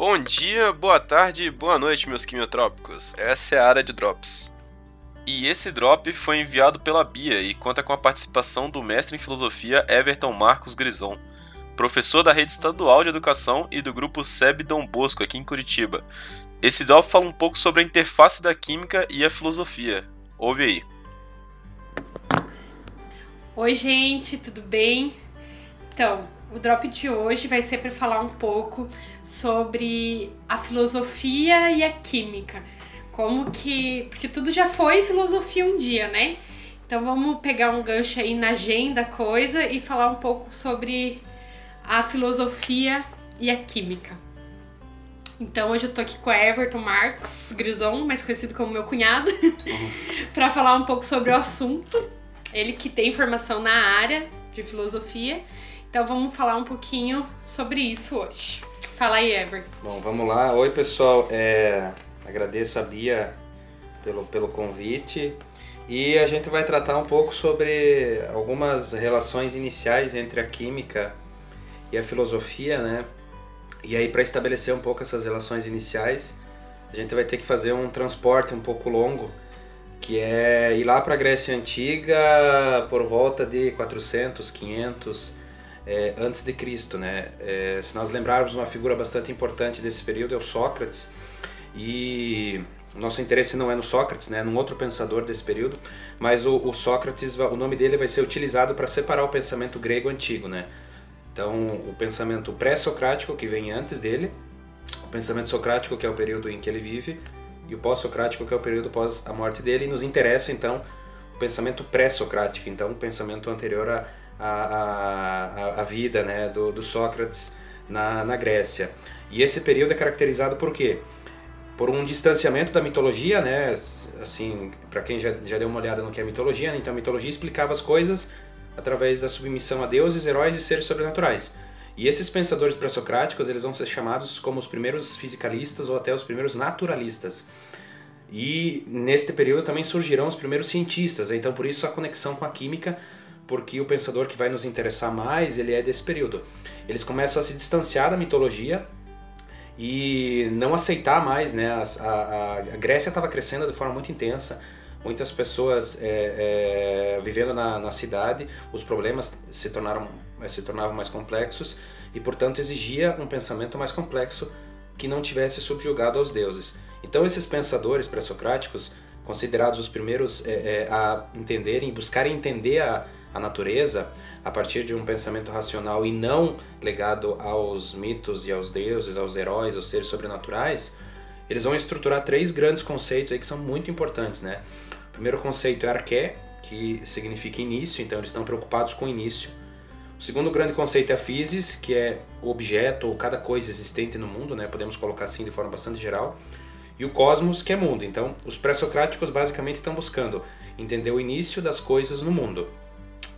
Bom dia, boa tarde, boa noite, meus quimiotrópicos. Essa é a área de drops. E esse drop foi enviado pela Bia e conta com a participação do mestre em filosofia Everton Marcos Grison, professor da rede estadual de educação e do grupo SEB Dom Bosco aqui em Curitiba. Esse drop fala um pouco sobre a interface da química e a filosofia. Ouve aí. Oi, gente, tudo bem? Então, o drop de hoje vai ser para falar um pouco sobre a filosofia e a química. Como que. Porque tudo já foi filosofia um dia, né? Então vamos pegar um gancho aí na agenda coisa e falar um pouco sobre a filosofia e a química. Então hoje eu tô aqui com Everton Marcos Grison, mais conhecido como meu cunhado, para falar um pouco sobre o assunto. Ele que tem formação na área de filosofia então vamos falar um pouquinho sobre isso hoje. Fala aí, Ever. Bom, vamos lá. Oi, pessoal. É, agradeço a Bia pelo, pelo convite. E a gente vai tratar um pouco sobre algumas relações iniciais entre a química e a filosofia, né? E aí, para estabelecer um pouco essas relações iniciais, a gente vai ter que fazer um transporte um pouco longo, que é ir lá para a Grécia Antiga por volta de 400, 500 é, antes de Cristo, né? É, se nós lembrarmos uma figura bastante importante desse período é o Sócrates e nosso interesse não é no Sócrates, né? Num outro pensador desse período, mas o, o Sócrates, o nome dele vai ser utilizado para separar o pensamento grego antigo, né? Então, o pensamento pré-socrático que vem antes dele, o pensamento socrático que é o período em que ele vive e o pós-socrático que é o período após a morte dele. E nos interessa então pensamento pré-socrático, então o pensamento anterior a, a, a vida né, do, do Sócrates na, na Grécia. E esse período é caracterizado por quê? Por um distanciamento da mitologia, né? Assim, para quem já, já deu uma olhada no que é mitologia, né? então a mitologia explicava as coisas através da submissão a deuses, heróis e seres sobrenaturais. E esses pensadores pré-socráticos, eles vão ser chamados como os primeiros fisicalistas ou até os primeiros naturalistas. E neste período também surgirão os primeiros cientistas, né? então por isso a conexão com a química porque o pensador que vai nos interessar mais, ele é desse período. Eles começam a se distanciar da mitologia e não aceitar mais, né? A, a, a Grécia estava crescendo de forma muito intensa, muitas pessoas é, é, vivendo na, na, cidade, os problemas se tornaram se tornavam mais complexos e, portanto, exigia um pensamento mais complexo que não tivesse subjugado aos deuses. Então, esses pensadores pré-socráticos, considerados os primeiros é, é a entenderem, buscarem entender a a natureza a partir de um pensamento racional e não ligado aos mitos e aos deuses, aos heróis, aos seres sobrenaturais, eles vão estruturar três grandes conceitos aí que são muito importantes, né? O primeiro conceito é arqué, que significa início, então eles estão preocupados com o início. O segundo grande conceito é a physis, que é o objeto ou cada coisa existente no mundo, né? Podemos colocar assim de forma bastante geral. E o cosmos, que é mundo. Então, os pré-socráticos basicamente estão buscando entender o início das coisas no mundo.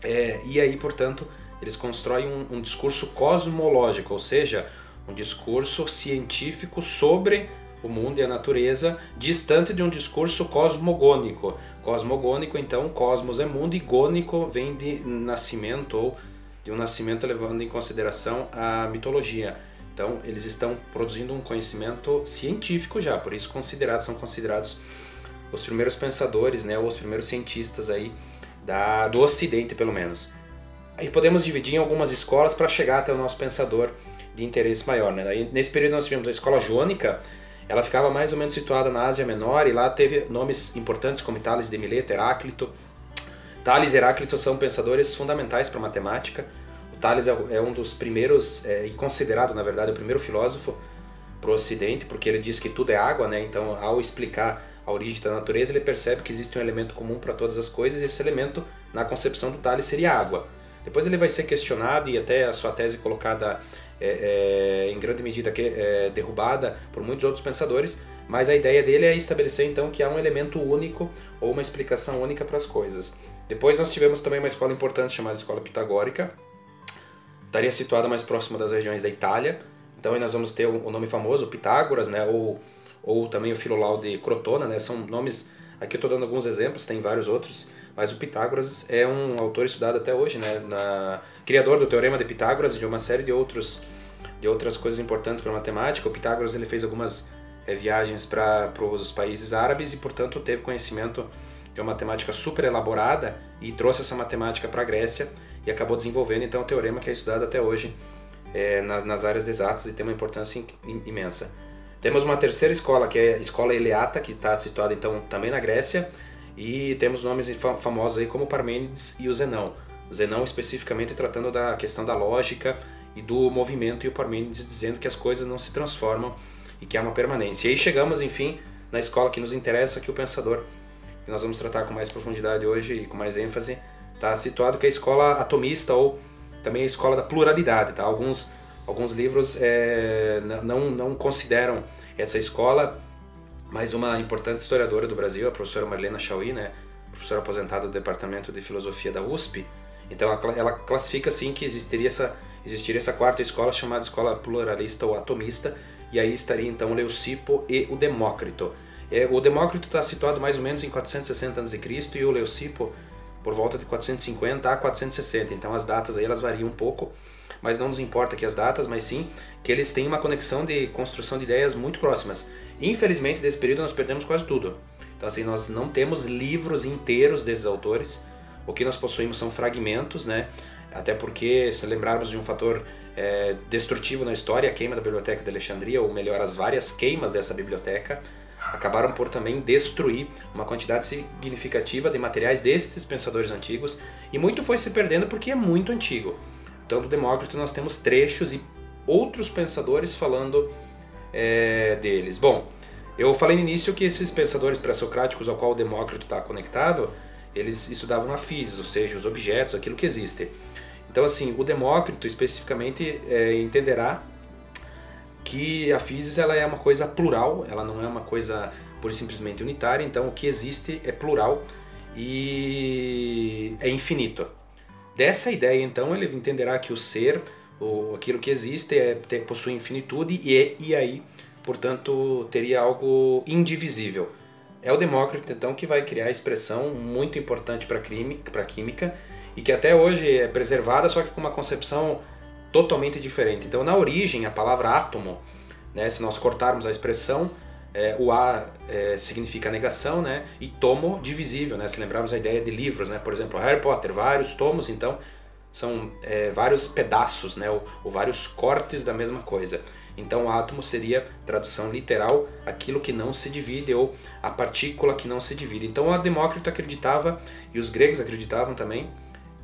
É, e aí, portanto, eles constroem um, um discurso cosmológico, ou seja, um discurso científico sobre o mundo e a natureza, distante de um discurso cosmogônico. Cosmogônico, então, cosmos é mundo e gônico vem de nascimento ou de um nascimento levando em consideração a mitologia. Então, eles estão produzindo um conhecimento científico já, por isso considerados são considerados os primeiros pensadores, né, ou os primeiros cientistas aí da, do Ocidente, pelo menos. Aí podemos dividir em algumas escolas para chegar até o nosso pensador de interesse maior. Né? Aí, nesse período nós tivemos a escola jônica, ela ficava mais ou menos situada na Ásia Menor e lá teve nomes importantes como Tales de Mileto, Heráclito. Tales e Heráclito são pensadores fundamentais para a matemática. Tales é, é um dos primeiros, é, e considerado na verdade o primeiro filósofo para o Ocidente, porque ele diz que tudo é água, né? então ao explicar a origem da natureza, ele percebe que existe um elemento comum para todas as coisas e esse elemento, na concepção do Tales, seria água. Depois ele vai ser questionado e até a sua tese colocada é, é, em grande medida que, é, derrubada por muitos outros pensadores, mas a ideia dele é estabelecer então que há um elemento único ou uma explicação única para as coisas. Depois nós tivemos também uma escola importante chamada Escola Pitagórica, estaria situada mais próxima das regiões da Itália. Então aí nós vamos ter o nome famoso, Pitágoras, né, ou ou também o Filolau de Crotona, né? São nomes, aqui eu estou dando alguns exemplos, tem vários outros, mas o Pitágoras é um autor estudado até hoje, né? Na, criador do Teorema de Pitágoras e de uma série de outros de outras coisas importantes para a matemática. O Pitágoras ele fez algumas é, viagens para os países árabes e, portanto, teve conhecimento de uma matemática super elaborada e trouxe essa matemática para a Grécia e acabou desenvolvendo então o teorema que é estudado até hoje é, nas, nas áreas exatas e tem uma importância imensa. Temos uma terceira escola, que é a Escola Eleata, que está situada então também na Grécia, e temos nomes famosos aí como Parmênides e o Zenão. O Zenão especificamente tratando da questão da lógica e do movimento, e o Parmênides dizendo que as coisas não se transformam e que há uma permanência. E aí chegamos, enfim, na escola que nos interessa, que o pensador, que nós vamos tratar com mais profundidade hoje e com mais ênfase, está situado que é a escola atomista ou também a escola da pluralidade. Tá? Alguns, alguns livros é, não, não consideram essa escola, mas uma importante historiadora do Brasil, a professora Marlena Chauí, né, professora aposentada do Departamento de Filosofia da USP, então ela, classifica assim que existiria essa, existiria essa quarta escola chamada escola pluralista ou atomista, e aí estaria então Leucipo e o Demócrito. É, o Demócrito está situado mais ou menos em 460 a.C. e o Leucipo por volta de 450 a 460. Então as datas aí elas variam um pouco, mas não nos importa que as datas, mas sim que eles têm uma conexão de construção de ideias muito próximas. Infelizmente desse período nós perdemos quase tudo. Então assim nós não temos livros inteiros desses autores. O que nós possuímos são fragmentos, né? Até porque se lembrarmos de um fator é, destrutivo na história, a queima da biblioteca de Alexandria, ou melhor, as várias queimas dessa biblioteca, acabaram por também destruir uma quantidade significativa de materiais desses pensadores antigos e muito foi se perdendo porque é muito antigo. Do Demócrito nós temos trechos e outros pensadores falando é, deles. Bom, eu falei no início que esses pensadores pré-socráticos ao qual o Demócrito está conectado, eles estudavam a física, ou seja, os objetos, aquilo que existe. Então, assim, o Demócrito especificamente é, entenderá que a physis ela é uma coisa plural, ela não é uma coisa por simplesmente unitária, então o que existe é plural e é infinito. Dessa ideia, então, ele entenderá que o ser, o, aquilo que existe, é, possui infinitude e, e aí, portanto, teria algo indivisível. É o Demócrito, então, que vai criar a expressão muito importante para a química e que até hoje é preservada, só que com uma concepção totalmente diferente. Então, na origem, a palavra átomo, né, se nós cortarmos a expressão, é, o A é, significa negação, né, e tomo divisível, né, se lembrarmos a ideia de livros, né, por exemplo, Harry Potter, vários tomos, então são é, vários pedaços, né, ou, ou, vários cortes da mesma coisa. Então, átomo seria, tradução literal, aquilo que não se divide, ou a partícula que não se divide. Então, o Demócrito acreditava, e os gregos acreditavam também,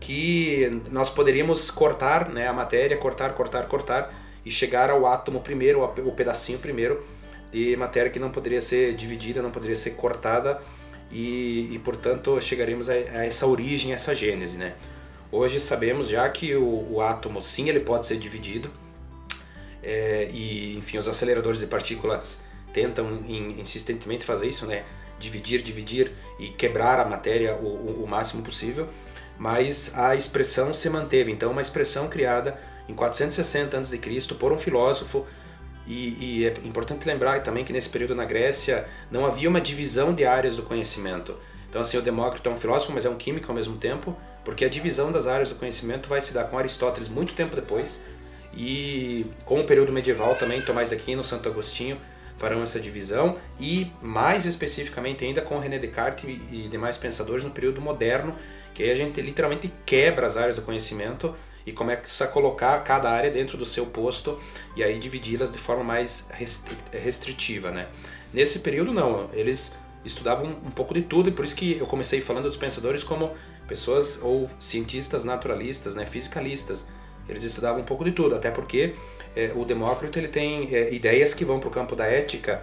que nós poderíamos cortar né, a matéria, cortar, cortar, cortar e chegar ao átomo primeiro, o pedacinho primeiro de matéria que não poderia ser dividida, não poderia ser cortada e, e portanto chegaremos a, a, essa origem, essa gênese, né? Hoje sabemos já que o, o átomo sim ele pode ser dividido é, e enfim os aceleradores de partículas tentam in, insistentemente fazer isso, né? Dividir, dividir e quebrar a matéria o, o, o máximo possível mas a expressão se manteve. Então, uma expressão criada em 460 a.C. por um filósofo. E, e, é importante lembrar também que nesse período na Grécia não havia uma divisão de áreas do conhecimento. Então, assim, o Demócrito é um filósofo, mas é um químico ao mesmo tempo, porque a divisão das áreas do conhecimento vai se dar com Aristóteles muito tempo depois. E com o período medieval também, Tomás de Aquino, Santo Agostinho farão essa divisão e mais especificamente ainda com René Descartes e demais pensadores no período moderno, que aí a gente literalmente quebra as áreas do conhecimento e começa a colocar cada área dentro do seu posto e aí dividi-las de forma mais restritiva, né? Nesse período não, eles estudavam um pouco de tudo e por isso que eu comecei falando dos pensadores como pessoas ou cientistas naturalistas, né, fisicalistas. Eles estudavam um pouco de tudo, até porque é, o Demócrito ele tem é, ideias que vão para o campo da ética.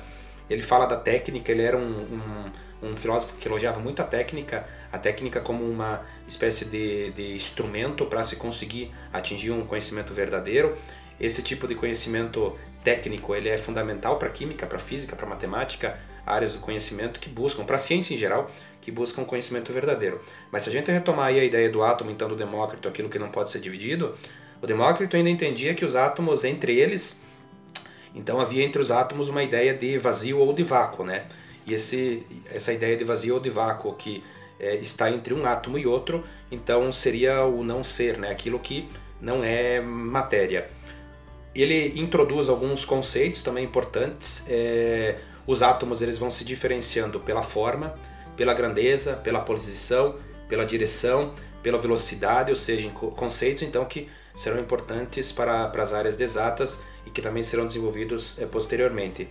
Ele fala da técnica, ele era um, um um filósofo que elogiava muito a técnica, a técnica como uma espécie de, de instrumento para se conseguir atingir um conhecimento verdadeiro. Esse tipo de conhecimento técnico ele é fundamental para química, para física, para matemática, áreas do conhecimento que buscam, para a ciência em geral, que buscam conhecimento verdadeiro. Mas se a gente retomar aí a ideia do átomo, então do Demócrito, aquilo que não pode ser dividido, o Demócrito ainda entendia que os átomos entre eles, então havia entre os átomos uma ideia de vazio ou de vácuo, né? E esse, essa ideia de vazio ou de vácuo que é, está entre um átomo e outro, então seria o não ser, né? aquilo que não é matéria. ele introduz alguns conceitos também importantes. É, os átomos eles vão se diferenciando pela forma, pela grandeza, pela posição, pela direção, pela velocidade, ou seja, conceitos então que serão importantes para, para as áreas exatas e que também serão desenvolvidos é, posteriormente.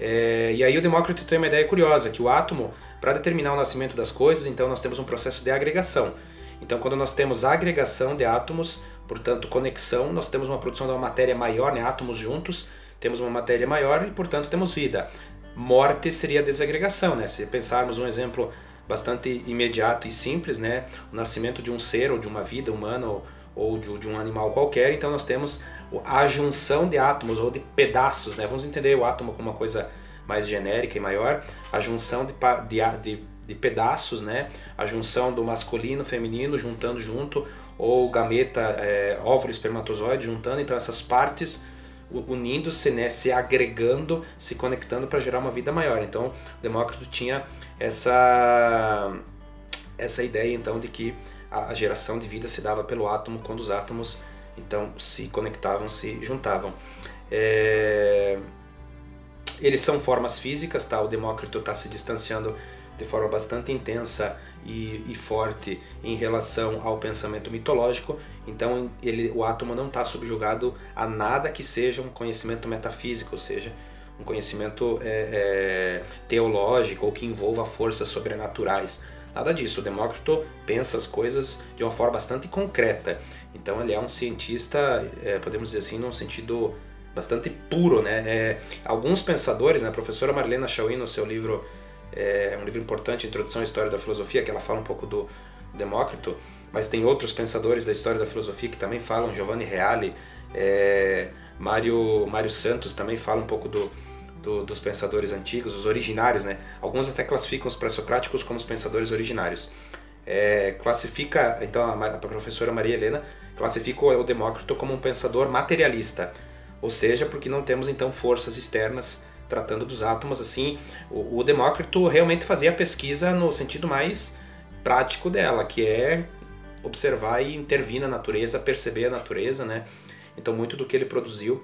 É, e aí o Demócrito tem uma ideia curiosa, que o átomo, para determinar o nascimento das coisas, então nós temos um processo de agregação. Então quando nós temos agregação de átomos, portanto conexão, nós temos uma produção de uma matéria maior, né, átomos juntos, temos uma matéria maior e portanto temos vida. Morte seria desagregação, né? Se pensarmos um exemplo bastante imediato e simples, né? O nascimento de um ser ou de uma vida humana ou, ou de, de, um animal qualquer, então nós temos a junção de átomos ou de pedaços, né? Vamos entender o átomo como uma coisa mais genérica e maior, a junção de, de, de, de pedaços, né? A junção do masculino, feminino juntando junto, ou gameta, é, óvulo, espermatozoide juntando, então essas partes unindo-se, né, se agregando, se conectando para gerar uma vida maior. Então, Demócrito tinha essa essa ideia então de que a geração de vida se dava pelo átomo quando os átomos então se conectavam, se juntavam. É... Eles são formas físicas, tá? O Demócrito está se distanciando de forma bastante intensa e, e, forte em relação ao pensamento mitológico. Então ele, o átomo não está subjugado a nada que seja um conhecimento metafísico, ou seja, um conhecimento é, é, teológico ou que envolva forças sobrenaturais. Nada disso. O Demócrito pensa as coisas de uma forma bastante concreta. Então ele é um cientista, é, podemos dizer assim, num sentido bastante puro, né? É, alguns pensadores, né? A professora Marlena Chauí, no seu livro é um livro importante, Introdução à História da Filosofia, que ela fala um pouco do Demócrito, mas tem outros pensadores da história da filosofia que também falam, Giovanni Reale, é, Mário, Mário Santos também fala um pouco do, do, dos pensadores antigos, os originários, né? Alguns até classificam os pré-socráticos como os pensadores originários. É, classifica, então a, a professora Maria Helena classifica o Demócrito como um pensador materialista, ou seja, porque não temos então forças externas tratando dos átomos assim. O, o Demócrito realmente fazia a pesquisa no sentido mais prático dela, que é observar e intervir na natureza, perceber a natureza, né? Então muito do que ele produziu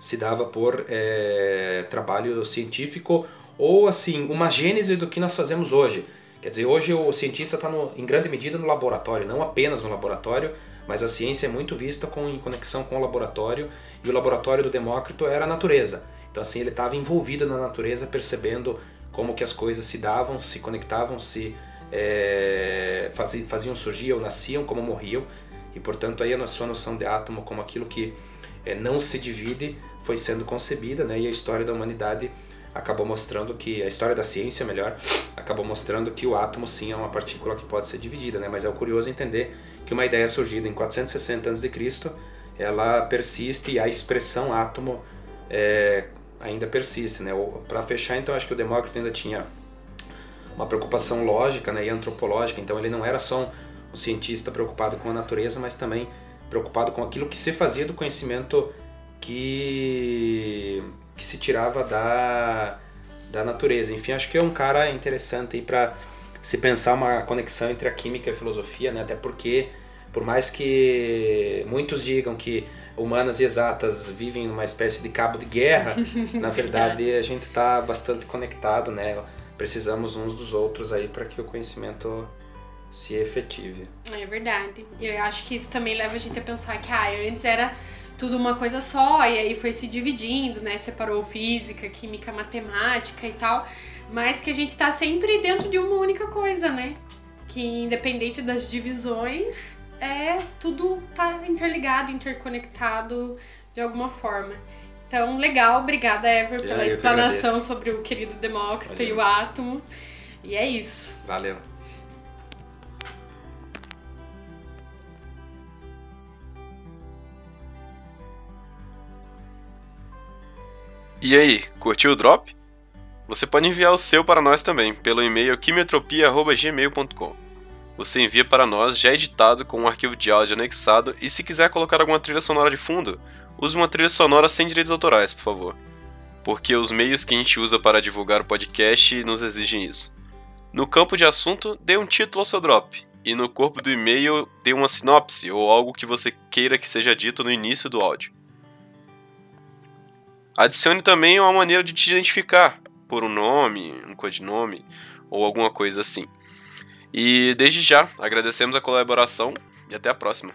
se dava por é, trabalho científico ou assim uma gênese do que nós fazemos hoje. Quer dizer, hoje o cientista está em grande medida no laboratório, não apenas no laboratório, mas a ciência é muito vista com, em conexão com o laboratório e o laboratório do Demócrito era a natureza. Então assim ele estava envolvido na natureza, percebendo como que as coisas se davam, se conectavam, se é, faziam, surgir ou nasciam, como morriam. E portanto aí a sua noção de átomo como aquilo que é, não se divide foi sendo concebida, né? E a história da humanidade acabou mostrando que a história da ciência, melhor, acabou mostrando que o átomo sim é uma partícula que pode ser dividida, né? Mas é curioso entender que uma ideia surgida em 460 a.C., ela persiste e a expressão átomo é, ainda persiste, né? Para fechar, então, acho que o Demócrito ainda tinha uma preocupação lógica né, e antropológica, então ele não era só um, um cientista preocupado com a natureza, mas também preocupado com aquilo que se fazia do conhecimento que, que se tirava da, da natureza. Enfim, acho que é um cara interessante para se pensar uma conexão entre a química e a filosofia, né? até porque, por mais que muitos digam que humanas e exatas vivem numa espécie de cabo de guerra, na verdade a gente está bastante conectado, né? Precisamos uns dos outros aí para que o conhecimento se efetive. É verdade. E eu acho que isso também leva a gente a pensar que ah, antes era tudo uma coisa só e aí foi se dividindo, né? Separou física, química, matemática e tal, mas que a gente tá sempre dentro de uma única coisa, né? Que independente das divisões, é tudo tá interligado, interconectado de alguma forma. Então, legal, obrigada, Ever, pela explanação sobre o querido Demócrito Valeu. e o átomo. E é isso. Valeu. E aí, curtiu o drop? Você pode enviar o seu para nós também, pelo e-mail quimiotropia.gmail.com você envia para nós já editado com um arquivo de áudio anexado e se quiser colocar alguma trilha sonora de fundo, use uma trilha sonora sem direitos autorais, por favor. Porque os meios que a gente usa para divulgar o podcast nos exigem isso. No campo de assunto, dê um título ao seu drop, e no corpo do e-mail dê uma sinopse ou algo que você queira que seja dito no início do áudio. Adicione também uma maneira de te identificar por um nome, um codinome ou alguma coisa assim. E desde já agradecemos a colaboração e até a próxima.